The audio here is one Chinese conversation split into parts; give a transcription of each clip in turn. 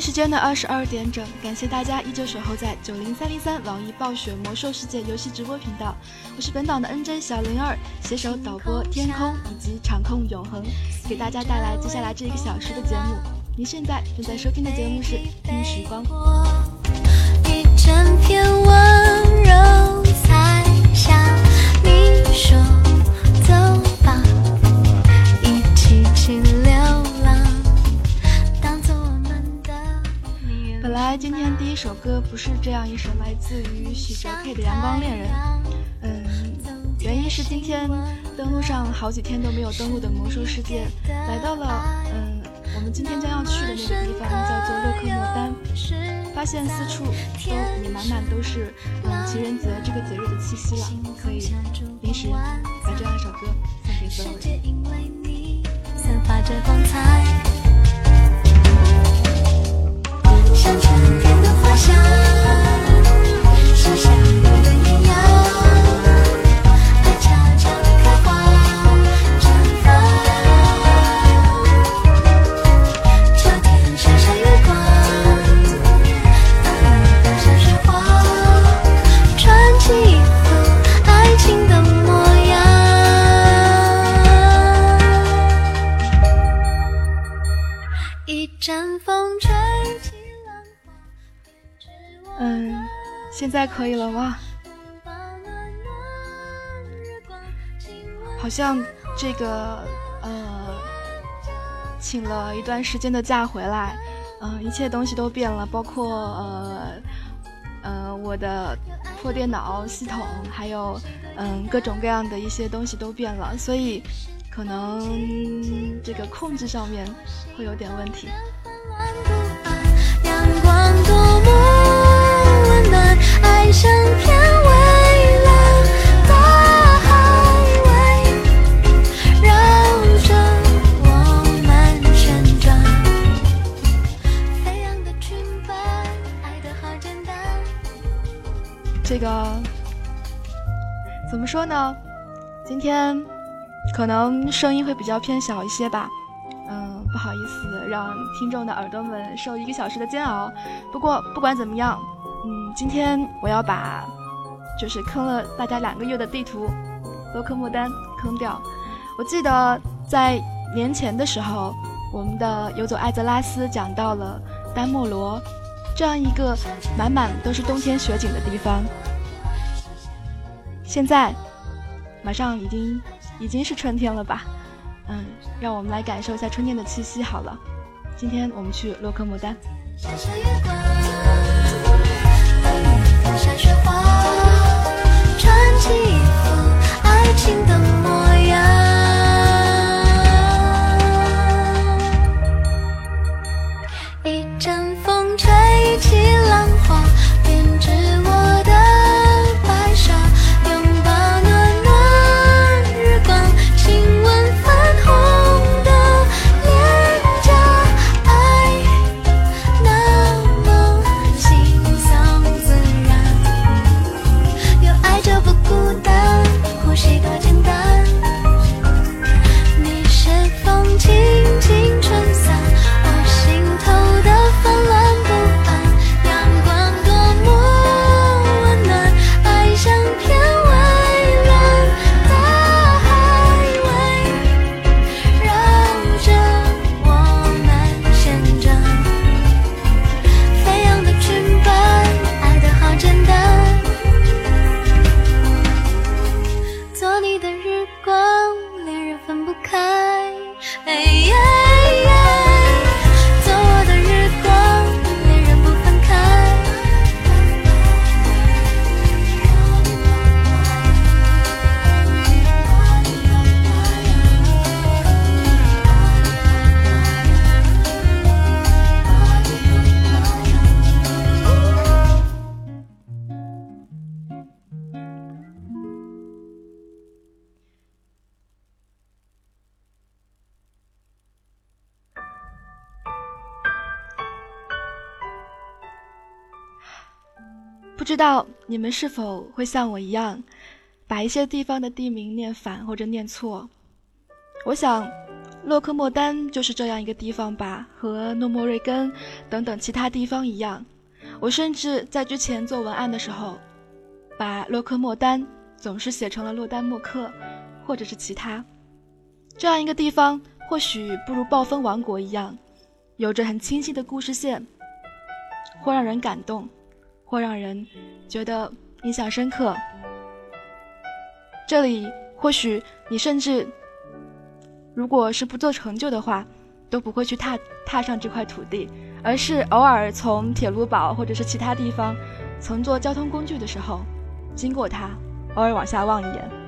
时间的二十二点整，感谢大家依旧守候在九零三零三网易暴雪魔兽世界游戏直播频道。我是本档的 NJ 小灵儿，携手导播天空以及场控永恒，给大家带来接下来这一个小时的节目。您现在正在收听的节目是《听时光》。一整片今天第一首歌不是这样一首来自于许哲佩的《阳光恋人》，嗯，原因是今天登录上好几天都没有登录的魔兽世界，来到了嗯我们今天将要去的那个地方叫做洛克莫丹，发现四处都也满满都是嗯情人节这个节日的气息了，可以临时把这样一首歌送给所有人。像春天的花香，树下嗯，现在可以了吗？好像这个呃，请了一段时间的假回来，嗯，一切东西都变了，包括呃呃我的破电脑系统，还有嗯各种各样的一些东西都变了，所以可能这个控制上面会有点问题。海围绕着我们旋转，飞扬的裙摆，爱的好简单。这个怎么说呢？今天可能声音会比较偏小一些吧，嗯，不好意思让听众的耳朵们受一个小时的煎熬。不过不管怎么样。今天我要把就是坑了大家两个月的地图洛克莫丹坑掉。我记得在年前的时候，我们的游走艾泽拉斯讲到了丹莫罗这样一个满满都是冬天雪景的地方。现在马上已经已经是春天了吧？嗯，让我们来感受一下春天的气息好了。今天我们去洛克莫丹。下雪花，穿起衣服爱情的模你们是否会像我一样，把一些地方的地名念反或者念错？我想，洛克莫丹就是这样一个地方吧，和诺莫瑞根等等其他地方一样。我甚至在之前做文案的时候，把洛克莫丹总是写成了洛丹莫克，或者是其他。这样一个地方，或许不如暴风王国一样，有着很清晰的故事线，会让人感动，或让人觉得印象深刻。这里或许你甚至。如果是不做成就的话，都不会去踏踏上这块土地，而是偶尔从铁路堡或者是其他地方，乘坐交通工具的时候，经过它，偶尔往下望一眼。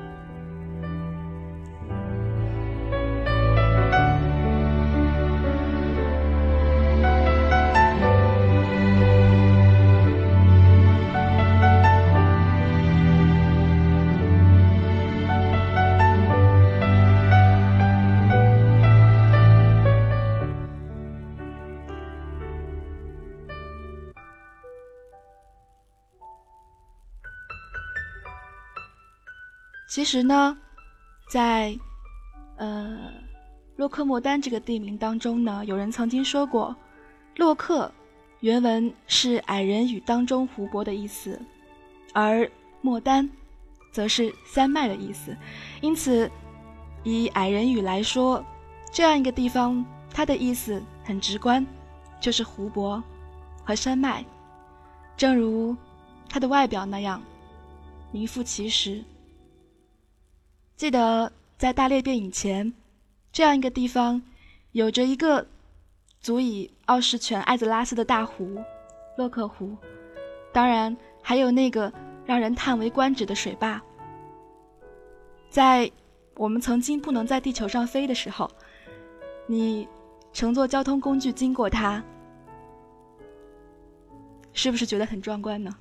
其实呢，在呃洛克莫丹这个地名当中呢，有人曾经说过，洛克原文是矮人语当中湖泊的意思，而莫丹则是山脉的意思。因此，以矮人语来说，这样一个地方，它的意思很直观，就是湖泊和山脉，正如它的外表那样，名副其实。记得在大裂变以前，这样一个地方，有着一个足以傲视全艾泽拉斯的大湖——洛克湖，当然还有那个让人叹为观止的水坝。在我们曾经不能在地球上飞的时候，你乘坐交通工具经过它，是不是觉得很壮观呢？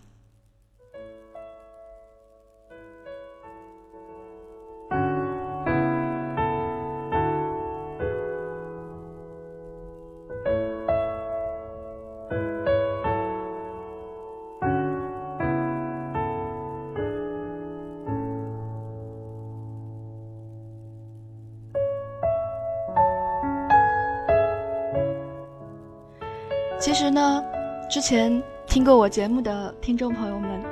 其实呢，之前听过我节目的听众朋友们，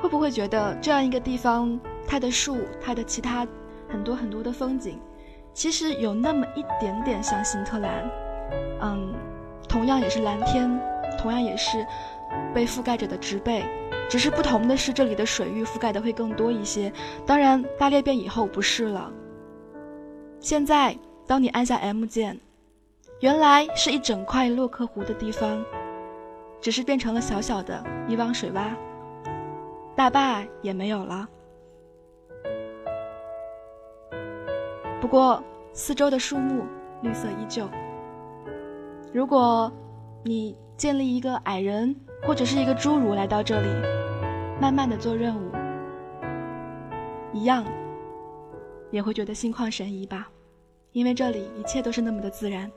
会不会觉得这样一个地方，它的树，它的其他很多很多的风景，其实有那么一点点像新特兰？嗯，同样也是蓝天，同样也是被覆盖着的植被，只是不同的是这里的水域覆盖的会更多一些。当然，大裂变以后不是了。现在，当你按下 M 键。原来是一整块洛克湖的地方，只是变成了小小的一汪水洼，大坝也没有了。不过四周的树木绿色依旧。如果你建立一个矮人或者是一个侏儒来到这里，慢慢的做任务，一样也会觉得心旷神怡吧，因为这里一切都是那么的自然。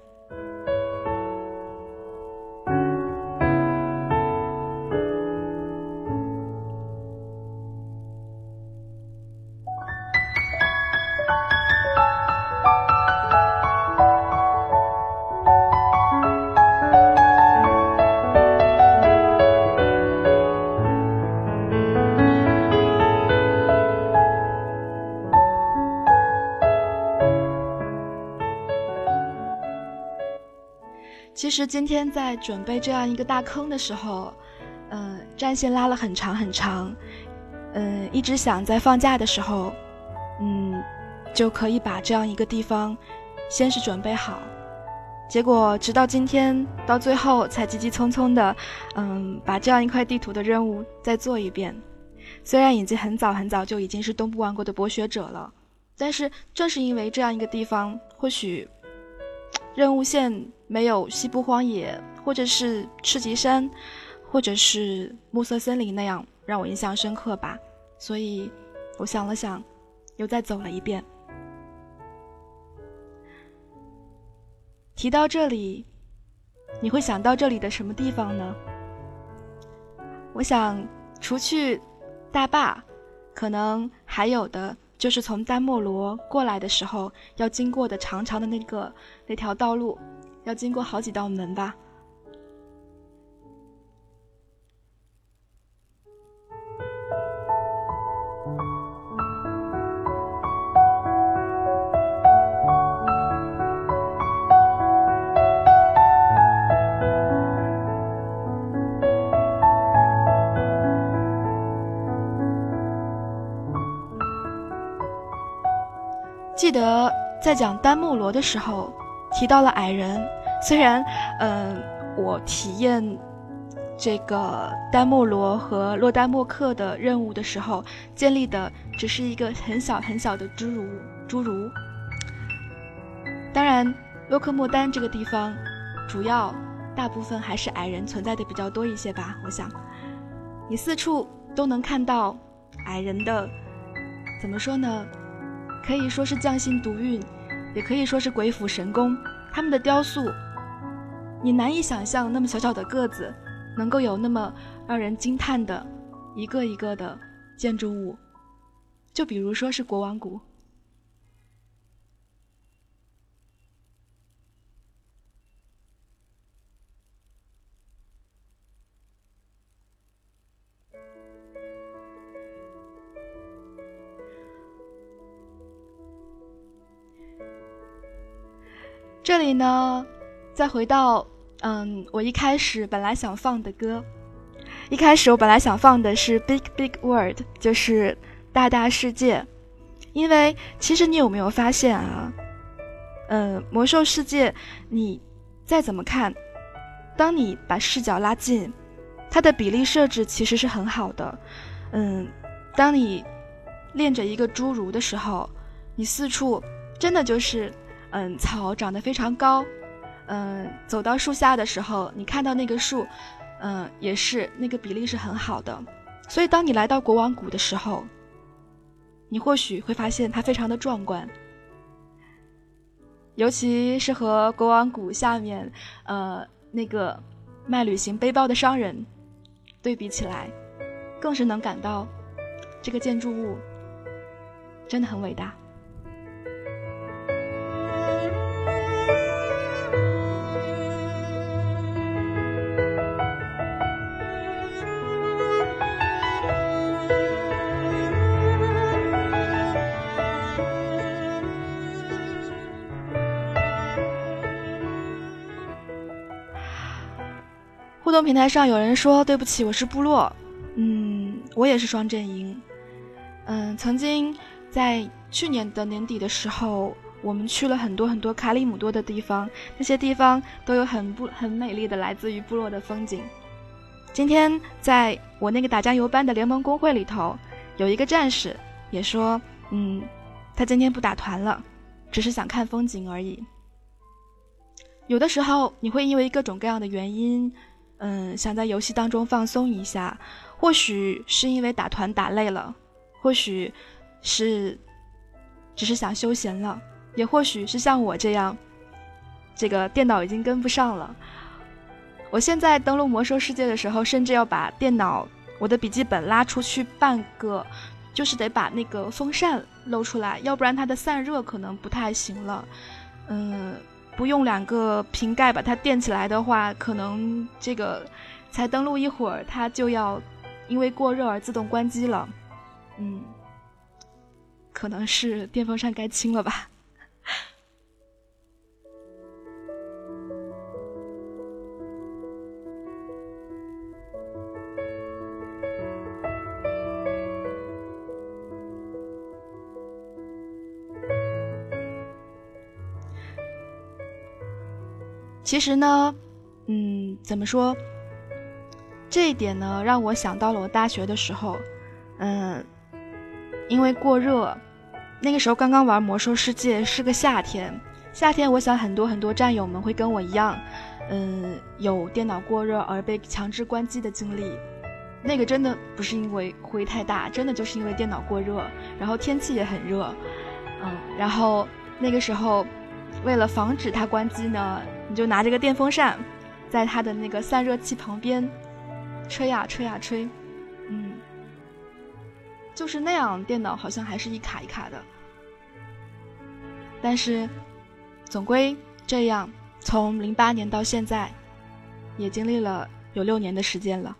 其实今天在准备这样一个大坑的时候，呃，战线拉了很长很长，嗯，一直想在放假的时候，嗯，就可以把这样一个地方先是准备好，结果直到今天到最后才急急匆匆的，嗯，把这样一块地图的任务再做一遍。虽然已经很早很早就已经是东部王国的博学者了，但是正是因为这样一个地方，或许任务线。没有西部荒野，或者是赤棘山，或者是暮色森林那样让我印象深刻吧。所以，我想了想，又再走了一遍。提到这里，你会想到这里的什么地方呢？我想，除去大坝，可能还有的就是从丹莫罗过来的时候要经过的长长的那个那条道路，要经过好几道门吧。记得在讲丹木罗的时候提到了矮人，虽然，嗯，我体验这个丹莫罗和洛丹莫克的任务的时候，建立的只是一个很小很小的侏儒，侏儒。当然，洛克莫丹这个地方，主要大部分还是矮人存在的比较多一些吧。我想，你四处都能看到矮人的，怎么说呢？可以说是匠心独运，也可以说是鬼斧神工。他们的雕塑，你难以想象，那么小小的个子，能够有那么让人惊叹的一个一个的建筑物。就比如说是国王谷。这里呢，再回到，嗯，我一开始本来想放的歌，一开始我本来想放的是《Big Big World》，就是大大世界，因为其实你有没有发现啊，嗯，魔兽世界，你再怎么看，当你把视角拉近，它的比例设置其实是很好的，嗯，当你练着一个侏儒的时候，你四处真的就是。嗯，草长得非常高，嗯，走到树下的时候，你看到那个树，嗯，也是那个比例是很好的。所以，当你来到国王谷的时候，你或许会发现它非常的壮观，尤其是和国王谷下面，呃，那个卖旅行背包的商人对比起来，更是能感到这个建筑物真的很伟大。互动平台上有人说：“对不起，我是部落。”嗯，我也是双阵营。嗯，曾经在去年的年底的时候，我们去了很多很多卡里姆多的地方，那些地方都有很不很美丽的来自于部落的风景。今天在我那个打酱油班的联盟公会里头，有一个战士也说：“嗯，他今天不打团了，只是想看风景而已。”有的时候，你会因为各种各样的原因。嗯，想在游戏当中放松一下，或许是因为打团打累了，或许是只是想休闲了，也或许是像我这样，这个电脑已经跟不上了。我现在登录魔兽世界的时候，甚至要把电脑、我的笔记本拉出去半个，就是得把那个风扇露出来，要不然它的散热可能不太行了。嗯。不用两个瓶盖把它垫起来的话，可能这个才登录一会儿，它就要因为过热而自动关机了。嗯，可能是电风扇该清了吧。其实呢，嗯，怎么说？这一点呢，让我想到了我大学的时候，嗯，因为过热，那个时候刚刚玩魔兽世界，是个夏天。夏天，我想很多很多战友们会跟我一样，嗯，有电脑过热而被强制关机的经历。那个真的不是因为灰太大，真的就是因为电脑过热，然后天气也很热，嗯，然后那个时候，为了防止它关机呢。你就拿着个电风扇，在它的那个散热器旁边吹呀吹呀吹，嗯，就是那样，电脑好像还是一卡一卡的。但是，总归这样，从零八年到现在，也经历了有六年的时间了。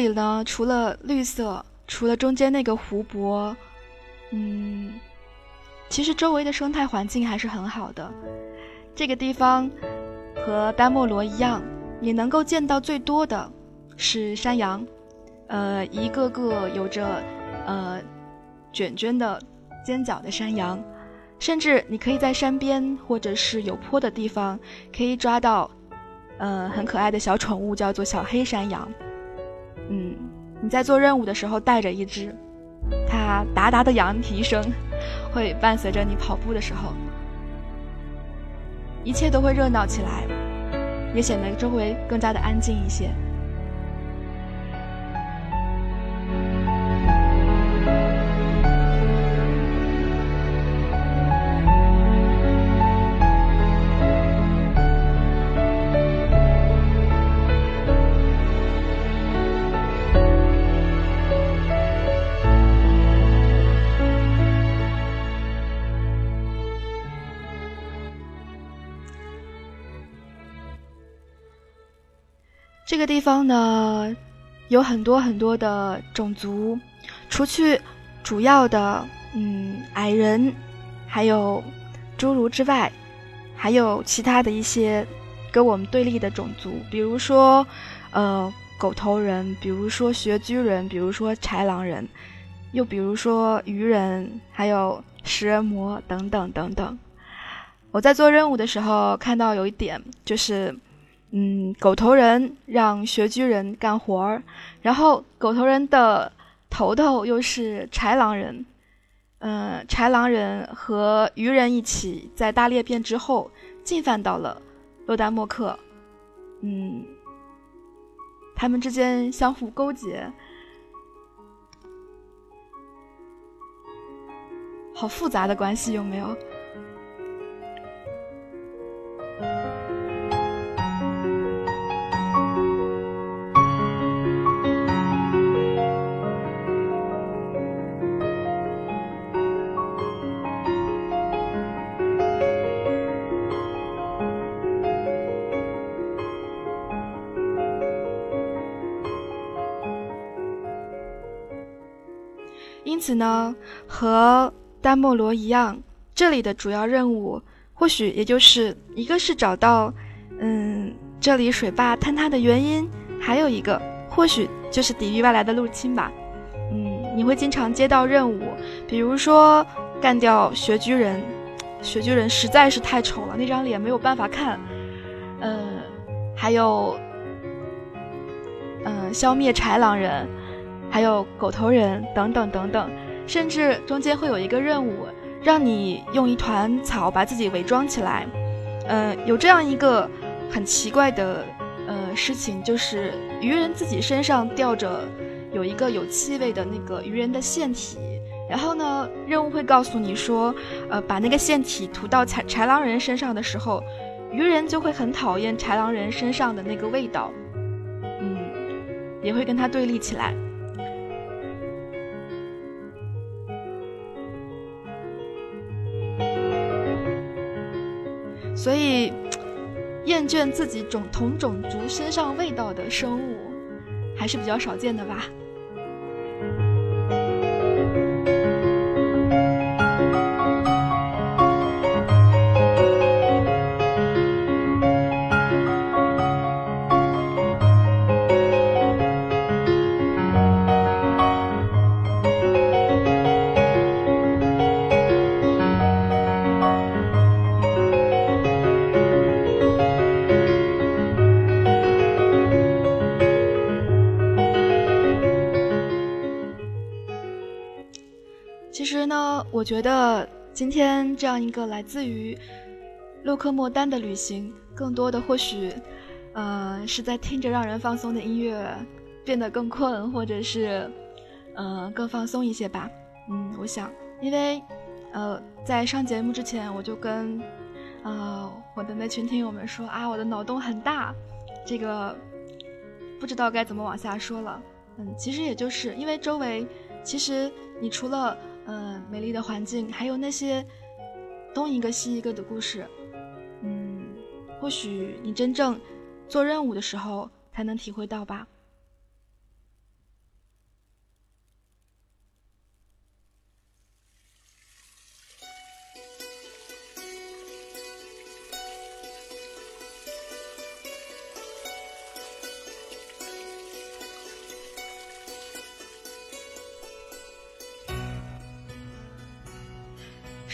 这里呢，除了绿色，除了中间那个湖泊，嗯，其实周围的生态环境还是很好的。这个地方和丹莫罗一样，你能够见到最多的是山羊，呃，一个个有着呃卷卷的尖角的山羊，甚至你可以在山边或者是有坡的地方，可以抓到呃很可爱的小宠物，叫做小黑山羊。你在做任务的时候带着一只，它哒哒的羊蹄声会伴随着你跑步的时候，一切都会热闹起来，也显得周围更加的安静一些。个地方呢，有很多很多的种族，除去主要的嗯矮人，还有侏儒之外，还有其他的一些跟我们对立的种族，比如说呃狗头人，比如说穴居人，比如说豺狼人，又比如说鱼人，还有食人魔等等等等。我在做任务的时候看到有一点就是。嗯，狗头人让穴居人干活儿，然后狗头人的头头又是豺狼人，嗯，豺狼人和鱼人一起在大裂变之后进犯到了洛丹莫克，嗯，他们之间相互勾结，好复杂的关系，有没有？因此呢，和丹莫罗一样，这里的主要任务或许也就是一个是找到，嗯，这里水坝坍塌的原因，还有一个或许就是抵御外来的入侵吧。嗯，你会经常接到任务，比如说干掉穴居人，穴居人实在是太丑了，那张脸没有办法看。嗯，还有，嗯，消灭豺狼人。还有狗头人等等等等，甚至中间会有一个任务，让你用一团草把自己伪装起来。嗯，有这样一个很奇怪的呃事情，就是鱼人自己身上吊着有一个有气味的那个鱼人的腺体，然后呢，任务会告诉你说，呃，把那个腺体涂到豺豺狼人身上的时候，鱼人就会很讨厌豺狼人身上的那个味道，嗯，也会跟他对立起来。所以，厌倦自己种同种族身上味道的生物，还是比较少见的吧。觉得今天这样一个来自于洛克莫丹的旅行，更多的或许，呃，是在听着让人放松的音乐，变得更困，或者是，呃，更放松一些吧。嗯，我想，因为，呃，在上节目之前，我就跟，呃，我的那群听友们说啊，我的脑洞很大，这个不知道该怎么往下说了。嗯，其实也就是因为周围，其实你除了，嗯，美丽的环境，还有那些东一个西一个的故事。嗯，或许你真正做任务的时候才能体会到吧。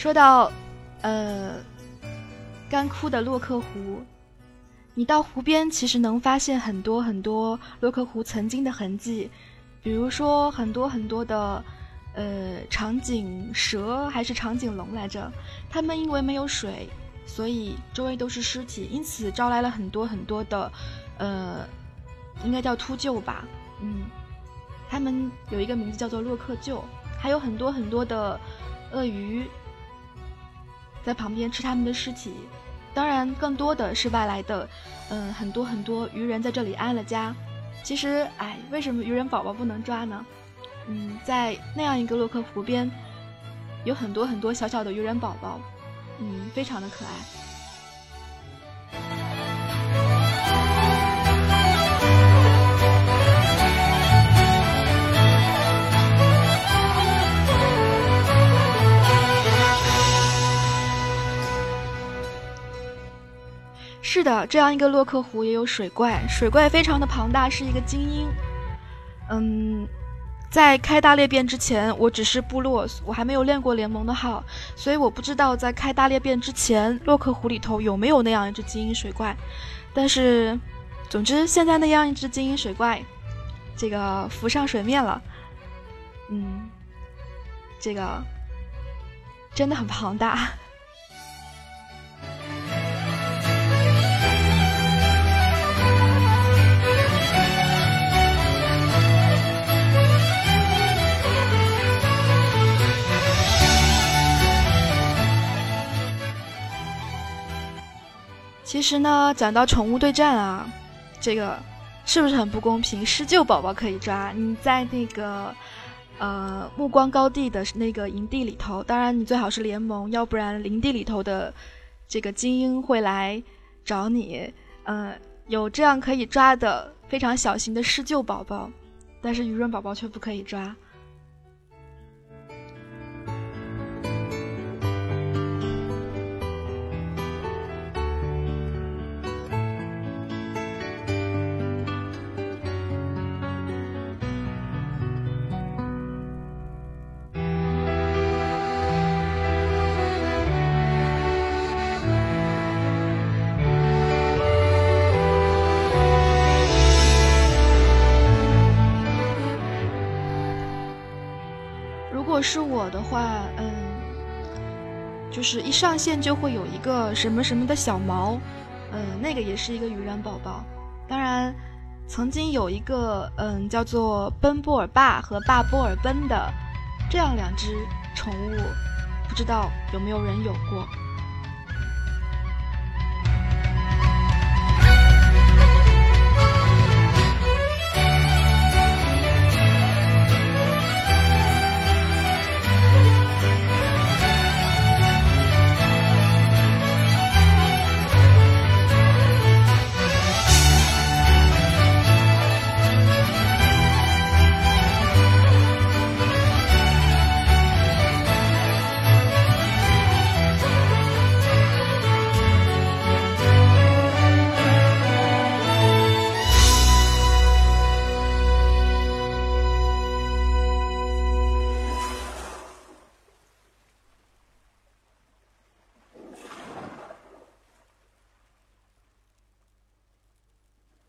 说到，呃。干枯的洛克湖，你到湖边其实能发现很多很多洛克湖曾经的痕迹，比如说很多很多的，呃，长颈蛇还是长颈龙来着，它们因为没有水，所以周围都是尸体，因此招来了很多很多的，呃，应该叫秃鹫吧，嗯，它们有一个名字叫做洛克鹫，还有很多很多的鳄鱼。在旁边吃他们的尸体，当然更多的是外来的，嗯，很多很多鱼人在这里安了家。其实，哎，为什么鱼人宝宝不能抓呢？嗯，在那样一个洛克湖边，有很多很多小小的鱼人宝宝，嗯，非常的可爱。是的，这样一个洛克湖也有水怪，水怪非常的庞大，是一个精英。嗯，在开大裂变之前，我只是部落，我还没有练过联盟的号，所以我不知道在开大裂变之前，洛克湖里头有没有那样一只精英水怪。但是，总之现在那样一只精英水怪，这个浮上水面了。嗯，这个真的很庞大。其实呢，讲到宠物对战啊，这个是不是很不公平？施救宝宝可以抓，你在那个呃暮光高地的那个营地里头，当然你最好是联盟，要不然营地里头的这个精英会来找你。呃，有这样可以抓的非常小型的施救宝宝，但是鱼人宝宝却不可以抓。是我的话，嗯，就是一上线就会有一个什么什么的小毛，嗯，那个也是一个鱼人宝宝。当然，曾经有一个嗯叫做奔波尔爸和爸波尔奔的这样两只宠物，不知道有没有人有过。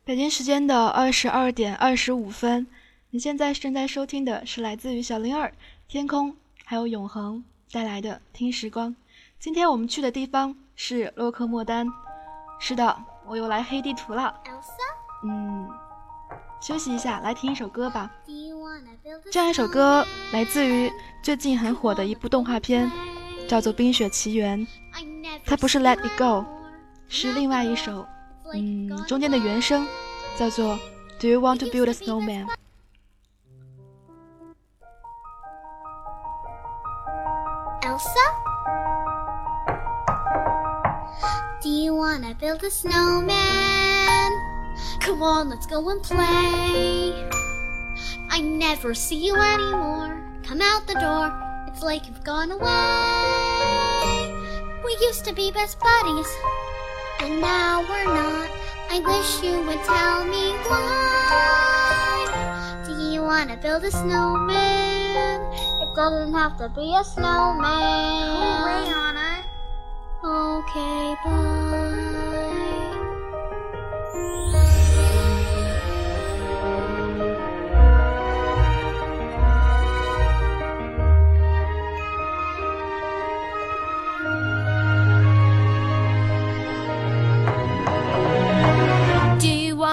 北京时间的二十二点二十五分，你现在正在收听的是来自于小灵儿、天空还有永恒带来的听时光。今天我们去的地方是洛克莫丹。是的，我又来黑地图了。嗯，休息一下，来听一首歌吧。这样一首歌来自于最近很火的一部动画片，叫做《冰雪奇缘》。它不是《Let It Go》，是另外一首。嗯，中间的原声叫做 "Do you want to build a snowman?" Elsa? Do you wanna build a snowman? Come on, let's go and play. I never see you anymore. Come out the door, it's like you've gone away. We used to be best buddies and now we're not. I wish you would tell me why. Do you wanna build a snowman? It doesn't have to be a snowman. Away, Anna. Okay, bye.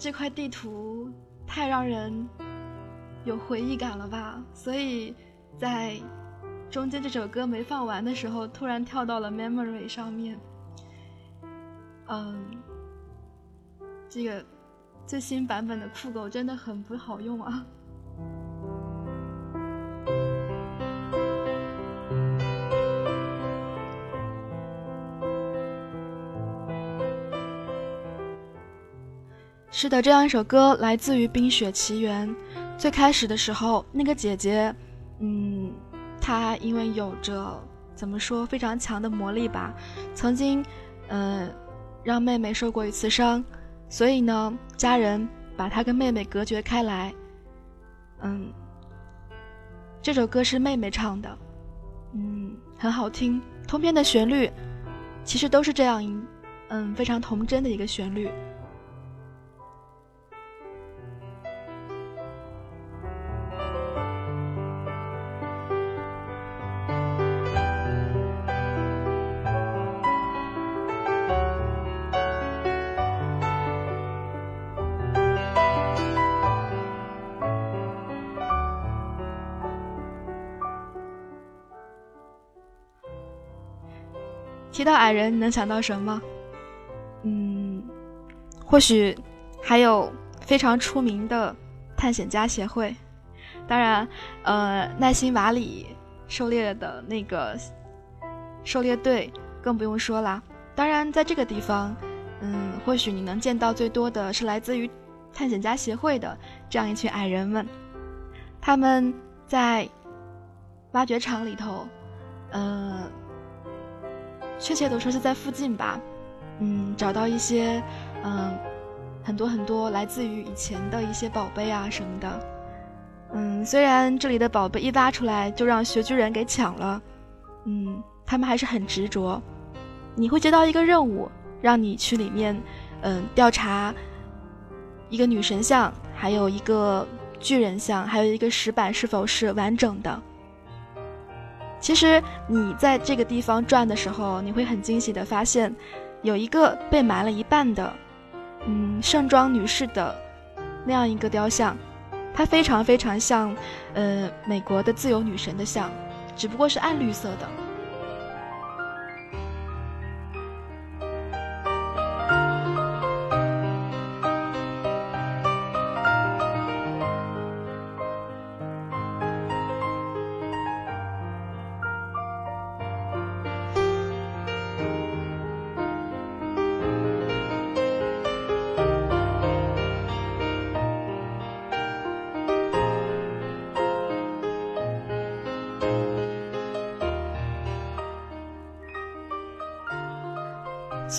这块地图太让人有回忆感了吧，所以在中间这首歌没放完的时候，突然跳到了 Memory 上面。嗯，这个最新版本的酷狗真的很不好用啊。是的，这样一首歌来自于《冰雪奇缘》。最开始的时候，那个姐姐，嗯，她因为有着怎么说非常强的魔力吧，曾经，呃，让妹妹受过一次伤，所以呢，家人把她跟妹妹隔绝开来。嗯，这首歌是妹妹唱的，嗯，很好听。通篇的旋律其实都是这样，嗯，非常童真的一个旋律。人，能想到什么？嗯，或许还有非常出名的探险家协会。当然，呃，奈辛瓦里狩猎的那个狩猎队更不用说啦。当然，在这个地方，嗯，或许你能见到最多的是来自于探险家协会的这样一群矮人们。他们在挖掘场里头，呃。确切的说是在附近吧，嗯，找到一些，嗯，很多很多来自于以前的一些宝贝啊什么的，嗯，虽然这里的宝贝一挖出来就让穴居人给抢了，嗯，他们还是很执着。你会接到一个任务，让你去里面，嗯，调查一个女神像，还有一个巨人像，还有一个石板是否是完整的。其实你在这个地方转的时候，你会很惊喜的发现，有一个被埋了一半的，嗯，盛装女士的那样一个雕像，它非常非常像，呃，美国的自由女神的像，只不过是暗绿色的。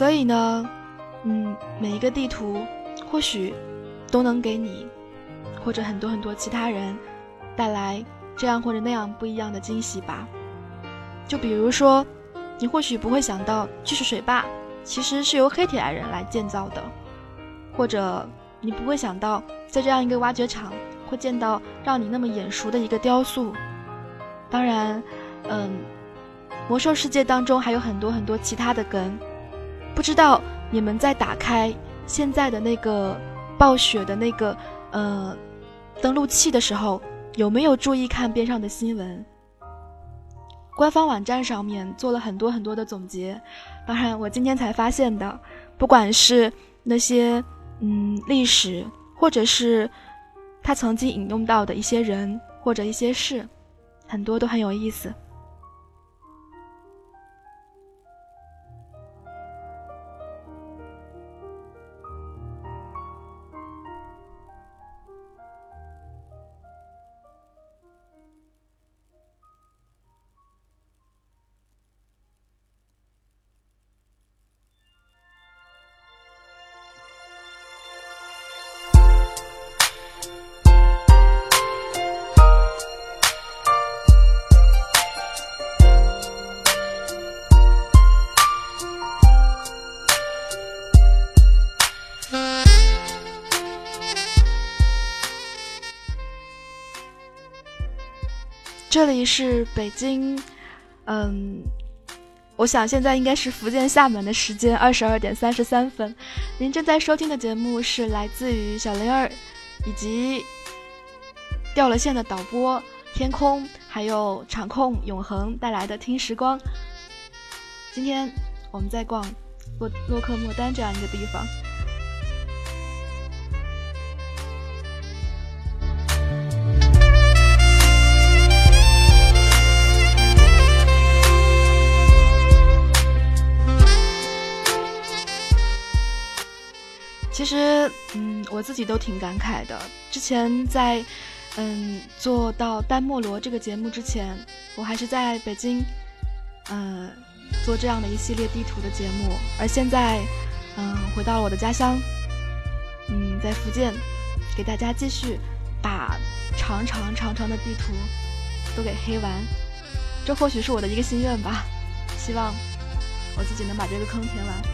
所以呢，嗯，每一个地图或许都能给你或者很多很多其他人带来这样或者那样不一样的惊喜吧。就比如说，你或许不会想到巨石水坝其实是由黑铁矮人来建造的，或者你不会想到在这样一个挖掘场会见到让你那么眼熟的一个雕塑。当然，嗯，魔兽世界当中还有很多很多其他的梗。不知道你们在打开现在的那个暴雪的那个呃登录器的时候，有没有注意看边上的新闻？官方网站上面做了很多很多的总结，当然我今天才发现的，不管是那些嗯历史，或者是他曾经引用到的一些人或者一些事，很多都很有意思。这里是北京，嗯，我想现在应该是福建厦门的时间二十二点三十三分。您正在收听的节目是来自于小灵儿以及掉了线的导播天空，还有场控永恒带来的听时光。今天我们在逛洛洛克莫丹这样一个地方。其实，嗯，我自己都挺感慨的。之前在，嗯，做到丹莫罗这个节目之前，我还是在北京，呃，做这样的一系列地图的节目。而现在，嗯，回到了我的家乡，嗯，在福建，给大家继续把长长长长的地图都给黑完。这或许是我的一个心愿吧，希望我自己能把这个坑填完。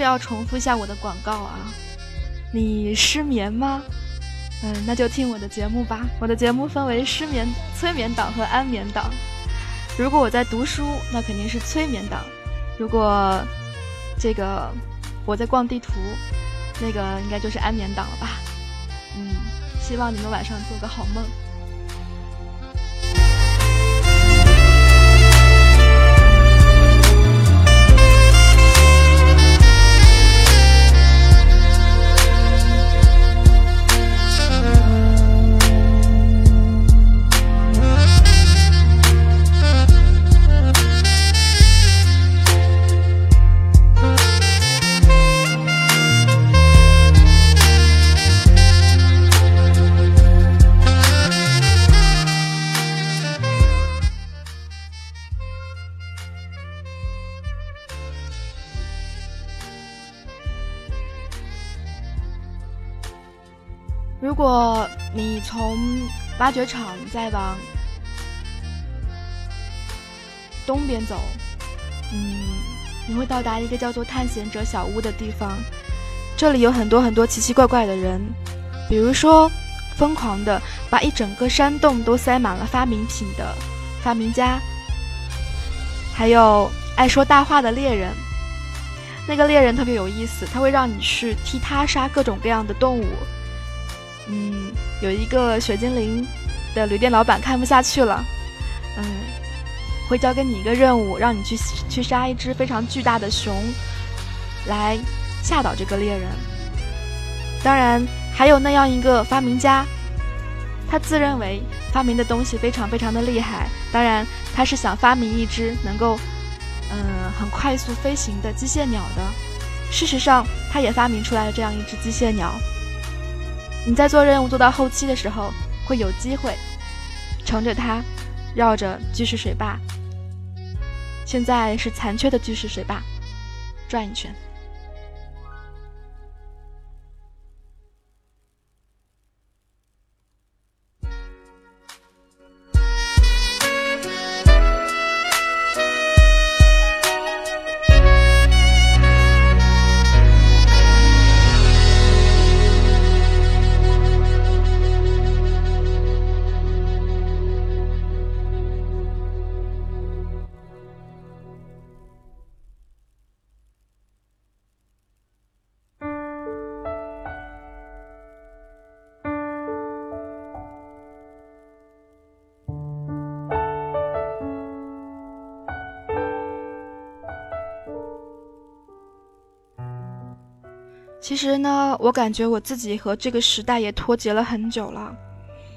是要重复一下我的广告啊！你失眠吗？嗯，那就听我的节目吧。我的节目分为失眠、催眠档和安眠档。如果我在读书，那肯定是催眠档；如果这个我在逛地图，那个应该就是安眠档了吧？嗯，希望你们晚上做个好梦。如果你从挖掘场再往东边走，嗯，你会到达一个叫做探险者小屋的地方。这里有很多很多奇奇怪怪的人，比如说疯狂的把一整个山洞都塞满了发明品的发明家，还有爱说大话的猎人。那个猎人特别有意思，他会让你去替他杀各种各样的动物。嗯，有一个雪精灵的旅店老板看不下去了，嗯，会交给你一个任务，让你去去杀一只非常巨大的熊，来吓倒这个猎人。当然，还有那样一个发明家，他自认为发明的东西非常非常的厉害。当然，他是想发明一只能够。嗯，很快速飞行的机械鸟的。事实上，他也发明出来了这样一只机械鸟。你在做任务做到后期的时候，会有机会乘着它绕着巨石水坝，现在是残缺的巨石水坝，转一圈。其实呢，我感觉我自己和这个时代也脱节了很久了。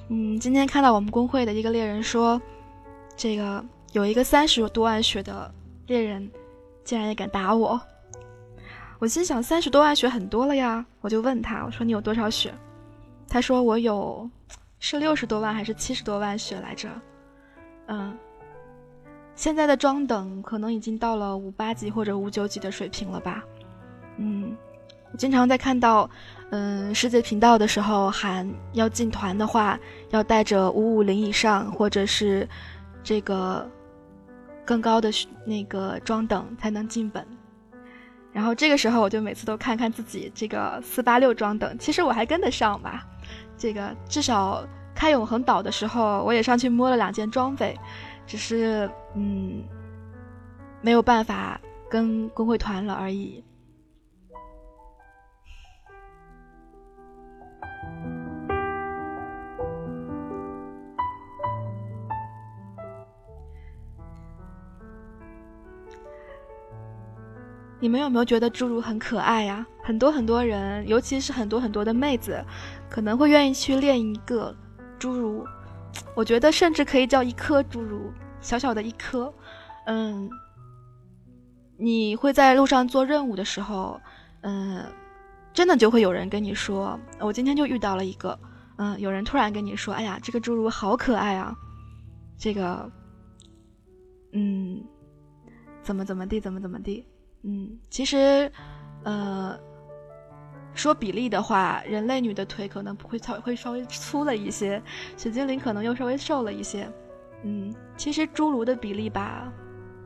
嗯，今天看到我们工会的一个猎人说，这个有一个三十多万血的猎人，竟然也敢打我。我心想，三十多万血很多了呀。我就问他，我说你有多少血？他说我有，是六十多万还是七十多万血来着？嗯，现在的装等可能已经到了五八级或者五九级的水平了吧？嗯。经常在看到，嗯，世界频道的时候喊要进团的话，要带着五五零以上，或者是这个更高的那个装等才能进本。然后这个时候我就每次都看看自己这个四八六装等，其实我还跟得上吧。这个至少开永恒岛的时候，我也上去摸了两件装备，只是嗯没有办法跟工会团了而已。你们有没有觉得侏儒很可爱呀？很多很多人，尤其是很多很多的妹子，可能会愿意去练一个侏儒。我觉得甚至可以叫一颗侏儒，小小的一颗。嗯，你会在路上做任务的时候，嗯，真的就会有人跟你说，我今天就遇到了一个，嗯，有人突然跟你说，哎呀，这个侏儒好可爱啊，这个，嗯，怎么怎么地，怎么怎么地。嗯，其实，呃，说比例的话，人类女的腿可能不会稍会稍微粗了一些，雪精灵可能又稍微瘦了一些。嗯，其实侏儒的比例吧，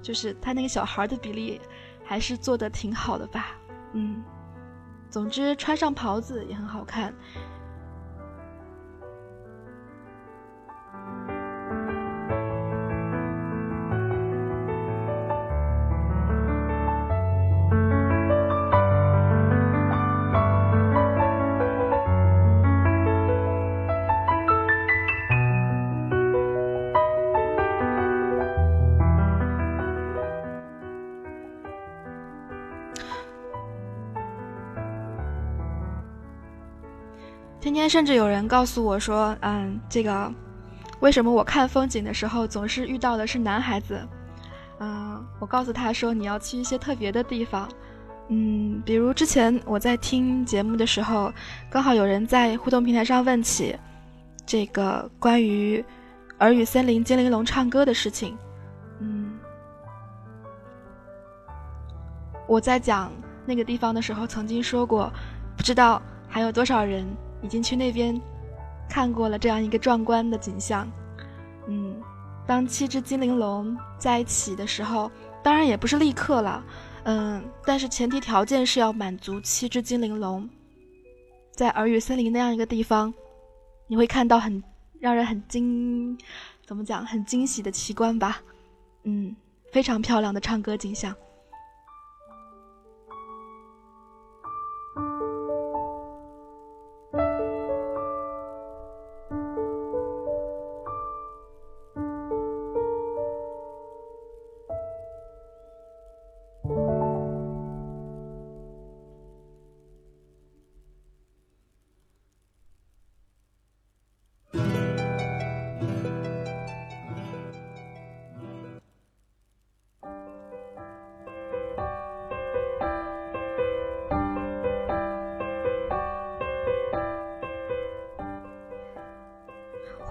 就是他那个小孩的比例，还是做的挺好的吧。嗯，总之穿上袍子也很好看。甚至有人告诉我说：“嗯，这个为什么我看风景的时候总是遇到的是男孩子？”嗯，我告诉他说：“你要去一些特别的地方，嗯，比如之前我在听节目的时候，刚好有人在互动平台上问起这个关于耳语森林精灵龙唱歌的事情。嗯，我在讲那个地方的时候曾经说过，不知道还有多少人。”已经去那边看过了这样一个壮观的景象。嗯，当七只精灵龙在一起的时候，当然也不是立刻了，嗯，但是前提条件是要满足七只精灵龙在耳语森林那样一个地方，你会看到很让人很惊，怎么讲，很惊喜的奇观吧？嗯，非常漂亮的唱歌景象。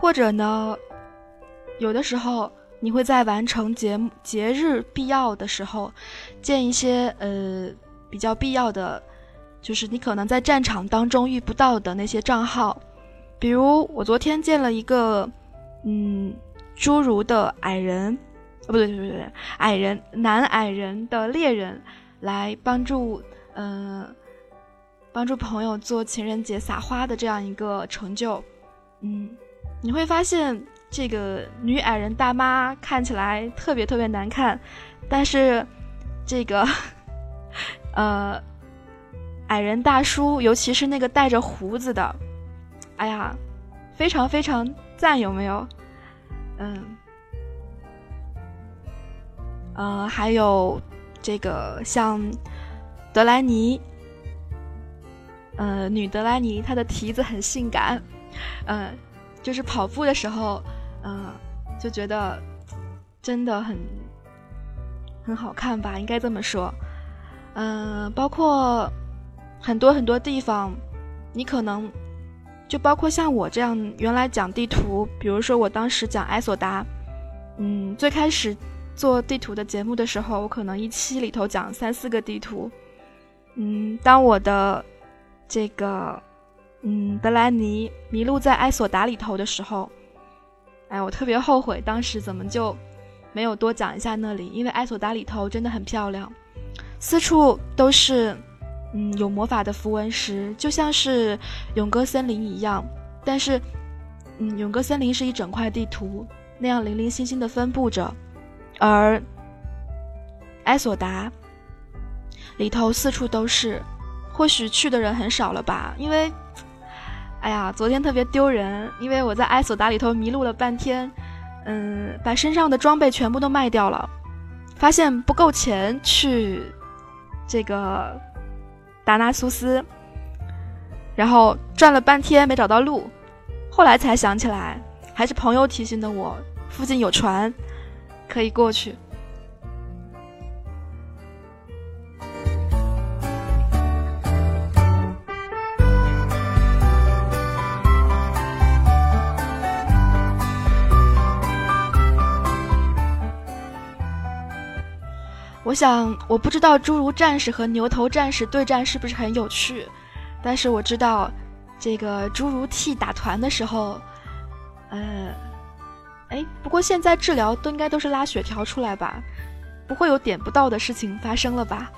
或者呢，有的时候你会在完成节目节日必要的时候，建一些呃比较必要的，就是你可能在战场当中遇不到的那些账号，比如我昨天建了一个嗯侏儒的矮人，不对对对对，矮人男矮人的猎人来帮助嗯帮助朋友做情人节撒花的这样一个成就，嗯。你会发现，这个女矮人大妈看起来特别特别难看，但是这个呃矮人大叔，尤其是那个带着胡子的，哎呀，非常非常赞，有没有？嗯，呃，还有这个像德莱尼，呃，女德莱尼，她的蹄子很性感，嗯。就是跑步的时候，嗯，就觉得真的很很好看吧，应该这么说。嗯，包括很多很多地方，你可能就包括像我这样原来讲地图，比如说我当时讲埃索达，嗯，最开始做地图的节目的时候，我可能一期里头讲三四个地图，嗯，当我的这个。嗯，德莱尼迷路在埃索达里头的时候，哎，我特别后悔当时怎么就没有多讲一下那里，因为埃索达里头真的很漂亮，四处都是嗯有魔法的符文石，就像是永歌森林一样。但是，嗯，永歌森林是一整块地图那样零零星星的分布着，而埃索达里头四处都是，或许去的人很少了吧，因为。哎呀，昨天特别丢人，因为我在埃索达里头迷路了半天，嗯，把身上的装备全部都卖掉了，发现不够钱去这个达纳苏斯，然后转了半天没找到路，后来才想起来，还是朋友提醒的我，附近有船，可以过去。我想，我不知道侏儒战士和牛头战士对战是不是很有趣，但是我知道，这个侏儒 T 打团的时候，呃，哎，不过现在治疗都应该都是拉血条出来吧，不会有点不到的事情发生了吧？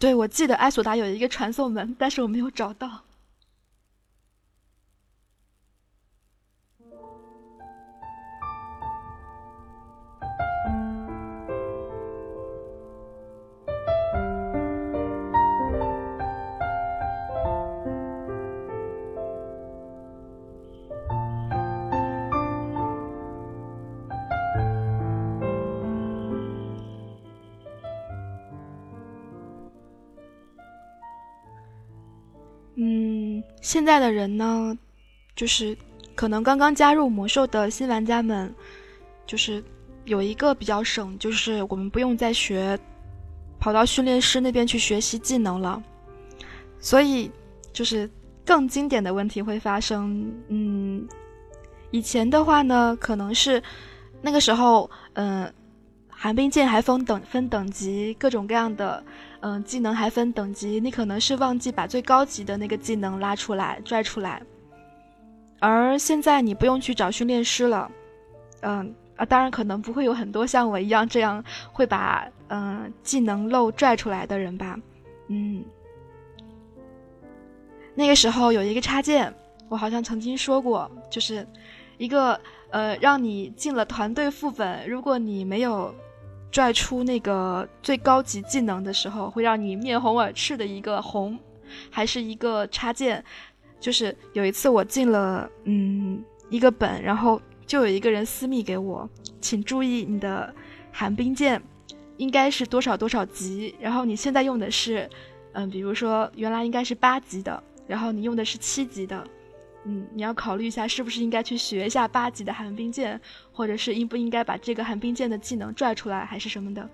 对，我记得埃索达有一个传送门，但是我没有找到。现在的人呢，就是可能刚刚加入魔兽的新玩家们，就是有一个比较省，就是我们不用再学跑到训练师那边去学习技能了，所以就是更经典的问题会发生。嗯，以前的话呢，可能是那个时候，嗯，寒冰剑还分等分等级，各种各样的，嗯，技能还分等级，你可能是忘记把最高级的那个技能拉出来拽出来。而现在你不用去找训练师了，嗯啊，当然可能不会有很多像我一样这样会把嗯技能漏拽出来的人吧，嗯。那个时候有一个插件，我好像曾经说过，就是一个呃，让你进了团队副本，如果你没有拽出那个最高级技能的时候，会让你面红耳赤的一个红，还是一个插件。就是有一次我进了嗯一个本，然后就有一个人私密给我，请注意你的寒冰剑应该是多少多少级，然后你现在用的是嗯，比如说原来应该是八级的。然后你用的是七级的，嗯，你要考虑一下是不是应该去学一下八级的寒冰剑，或者是应不应该把这个寒冰剑的技能拽出来，还是什么的。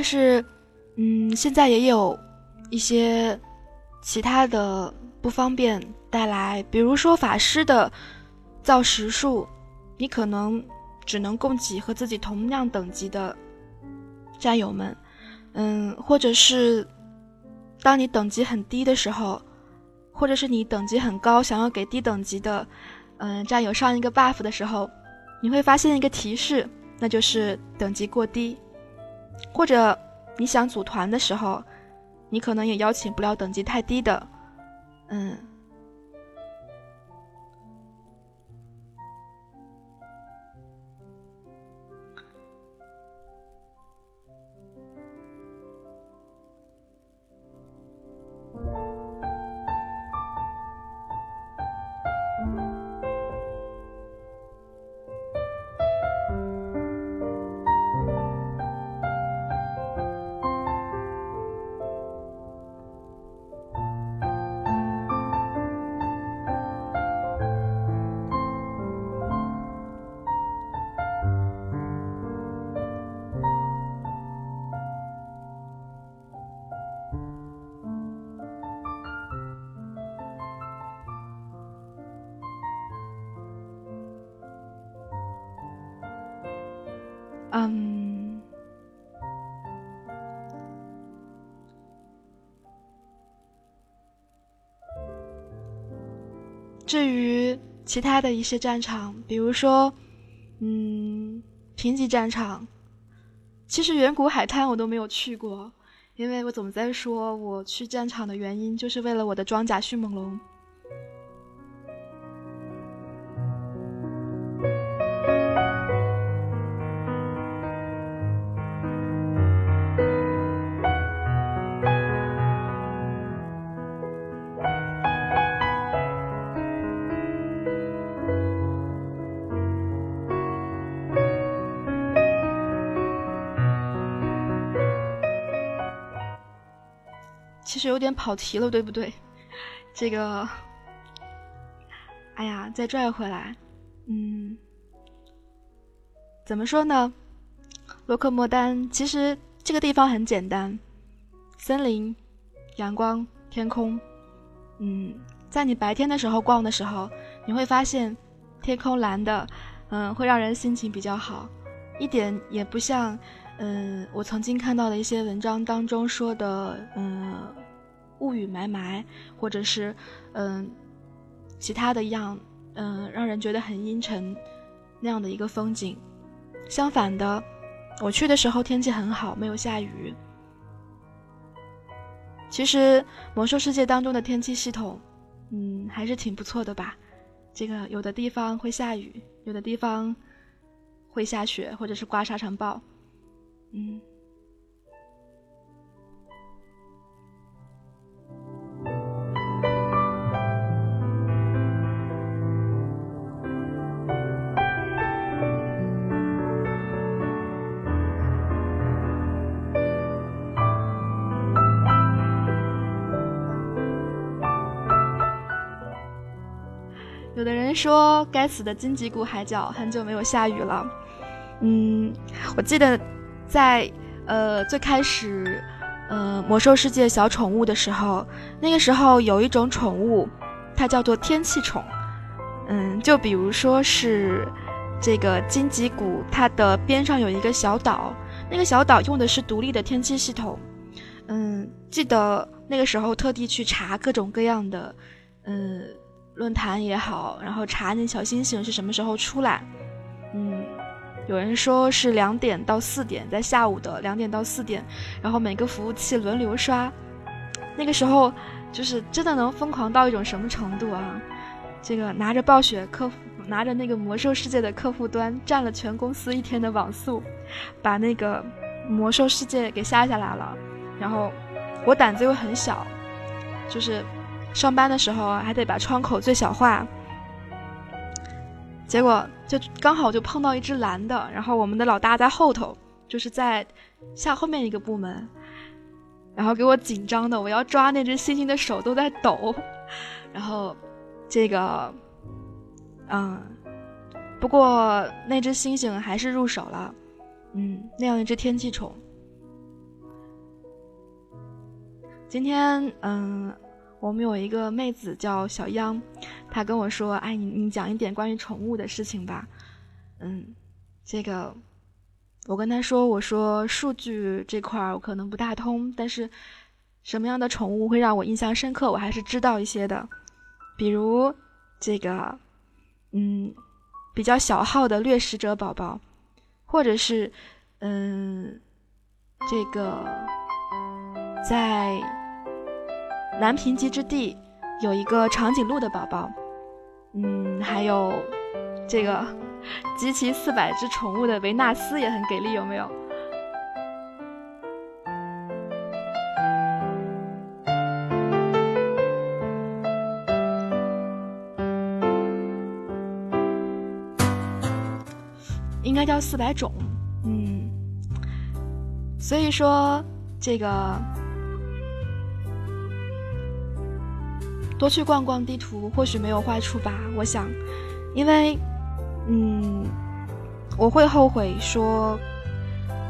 但是，嗯，现在也有一些其他的不方便带来，比如说法师的造石术，你可能只能供给和自己同样等级的战友们，嗯，或者是当你等级很低的时候，或者是你等级很高，想要给低等级的嗯战友上一个 buff 的时候，你会发现一个提示，那就是等级过低。或者你想组团的时候，你可能也邀请不了等级太低的，嗯。其他的一些战场，比如说，嗯，评级战场，其实远古海滩我都没有去过，因为我总在说我去战场的原因就是为了我的装甲迅猛龙。实有点跑题了，对不对？这个，哎呀，再拽回来，嗯，怎么说呢？洛克莫丹其实这个地方很简单，森林、阳光、天空，嗯，在你白天的时候逛的时候，你会发现天空蓝的，嗯，会让人心情比较好，一点也不像，嗯，我曾经看到的一些文章当中说的，嗯。雾雨霾霾，或者是嗯，其他的一样，嗯，让人觉得很阴沉那样的一个风景。相反的，我去的时候天气很好，没有下雨。其实魔兽世界当中的天气系统，嗯，还是挺不错的吧。这个有的地方会下雨，有的地方会下雪，或者是刮沙尘暴，嗯。有的人说，该死的荆棘谷海角很久没有下雨了。嗯，我记得在呃最开始呃魔兽世界小宠物的时候，那个时候有一种宠物，它叫做天气宠。嗯，就比如说是这个荆棘谷，它的边上有一个小岛，那个小岛用的是独立的天气系统。嗯，记得那个时候特地去查各种各样的，嗯。论坛也好，然后查那小星星是什么时候出来。嗯，有人说是两点到四点，在下午的两点到四点，然后每个服务器轮流刷。那个时候就是真的能疯狂到一种什么程度啊？这个拿着暴雪客服，拿着那个魔兽世界的客户端，占了全公司一天的网速，把那个魔兽世界给下下来了。然后我胆子又很小，就是。上班的时候还得把窗口最小化，结果就刚好就碰到一只蓝的，然后我们的老大在后头，就是在下后面一个部门，然后给我紧张的，我要抓那只猩猩的手都在抖，然后这个，嗯，不过那只猩猩还是入手了，嗯，那样一只天气宠，今天嗯。我们有一个妹子叫小央，她跟我说：“哎，你你讲一点关于宠物的事情吧。”嗯，这个我跟她说：“我说数据这块儿我可能不大通，但是什么样的宠物会让我印象深刻，我还是知道一些的。比如这个，嗯，比较小号的掠食者宝宝，或者是嗯，这个在。”南平极之地有一个长颈鹿的宝宝，嗯，还有这个集齐四百只宠物的维纳斯也很给力，有没有？应该叫四百种，嗯，所以说这个。多去逛逛地图，或许没有坏处吧。我想，因为，嗯，我会后悔说，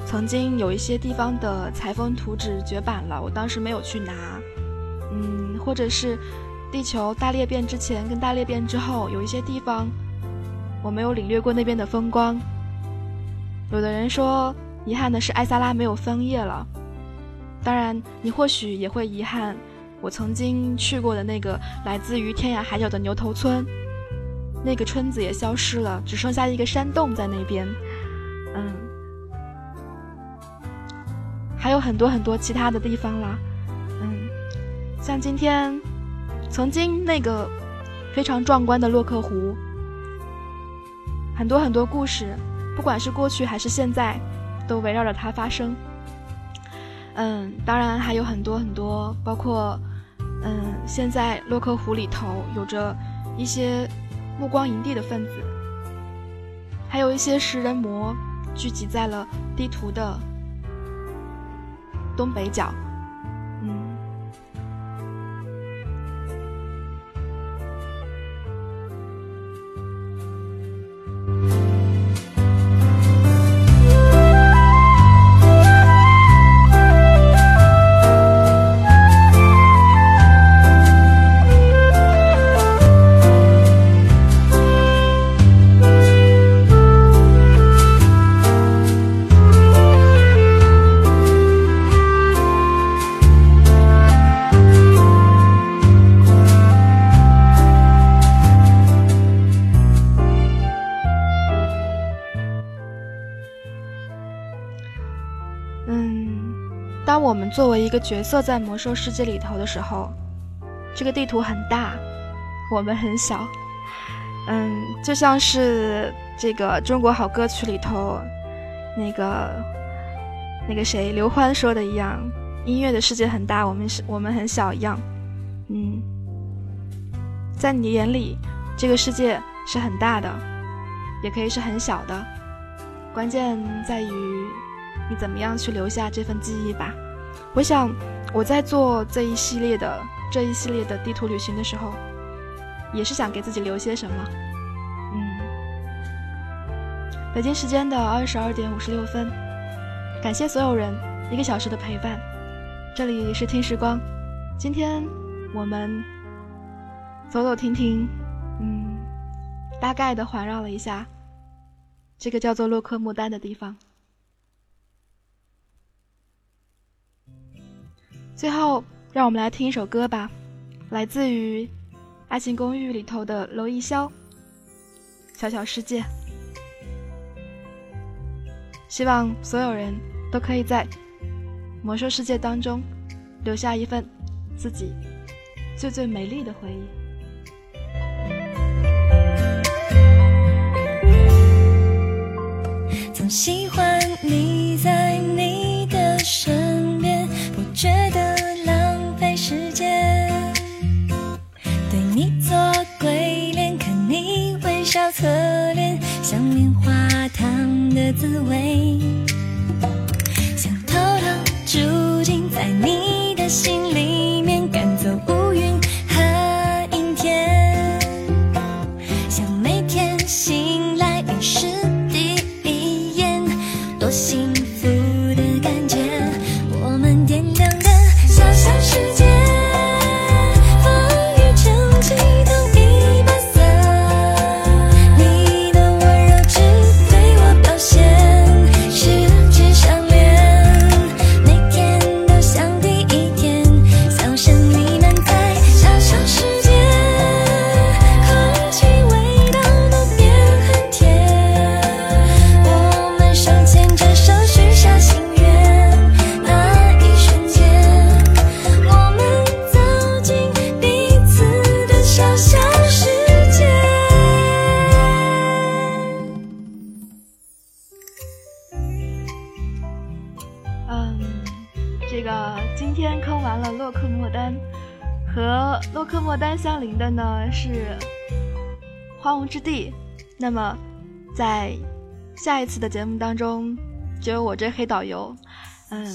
曾经有一些地方的裁缝图纸绝版了，我当时没有去拿。嗯，或者是地球大裂变之前跟大裂变之后，有一些地方我没有领略过那边的风光。有的人说，遗憾的是艾萨拉没有枫叶了。当然，你或许也会遗憾。我曾经去过的那个来自于天涯海角的牛头村，那个村子也消失了，只剩下一个山洞在那边。嗯，还有很多很多其他的地方啦。嗯，像今天，曾经那个非常壮观的洛克湖，很多很多故事，不管是过去还是现在，都围绕着它发生。嗯，当然还有很多很多，包括。嗯，现在洛克湖里头有着一些目光营地的分子，还有一些食人魔聚集在了地图的东北角。一个角色在魔兽世界里头的时候，这个地图很大，我们很小。嗯，就像是这个《中国好歌曲》里头那个那个谁刘欢说的一样，音乐的世界很大，我们是我们很小一样。嗯，在你眼里，这个世界是很大的，也可以是很小的，关键在于你怎么样去留下这份记忆吧。我想我在做这一系列的这一系列的地图旅行的时候。也是想给自己留些什么，嗯。北京时间的二十二点五十六分，感谢所有人一个小时的陪伴。这里是听时光，今天我们走走停停，嗯，大概的环绕了一下这个叫做洛克牡丹的地方。最后，让我们来听一首歌吧，来自于。《爱情公寓》里头的娄艺潇，《小小世界》，希望所有人都可以在魔兽世界当中留下一份自己最最美丽的回忆。总喜欢你在可怜，像棉花糖的滋味，呢是荒芜之地，那么在下一次的节目当中，就由我这黑导游，嗯，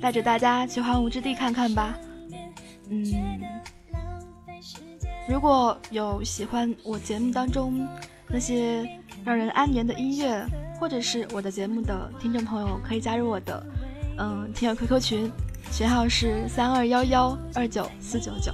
带着大家去荒芜之地看看吧。嗯，如果有喜欢我节目当中那些让人安眠的音乐，或者是我的节目的听众朋友，可以加入我的嗯听友 QQ 群，群号是三二幺幺二九四九九。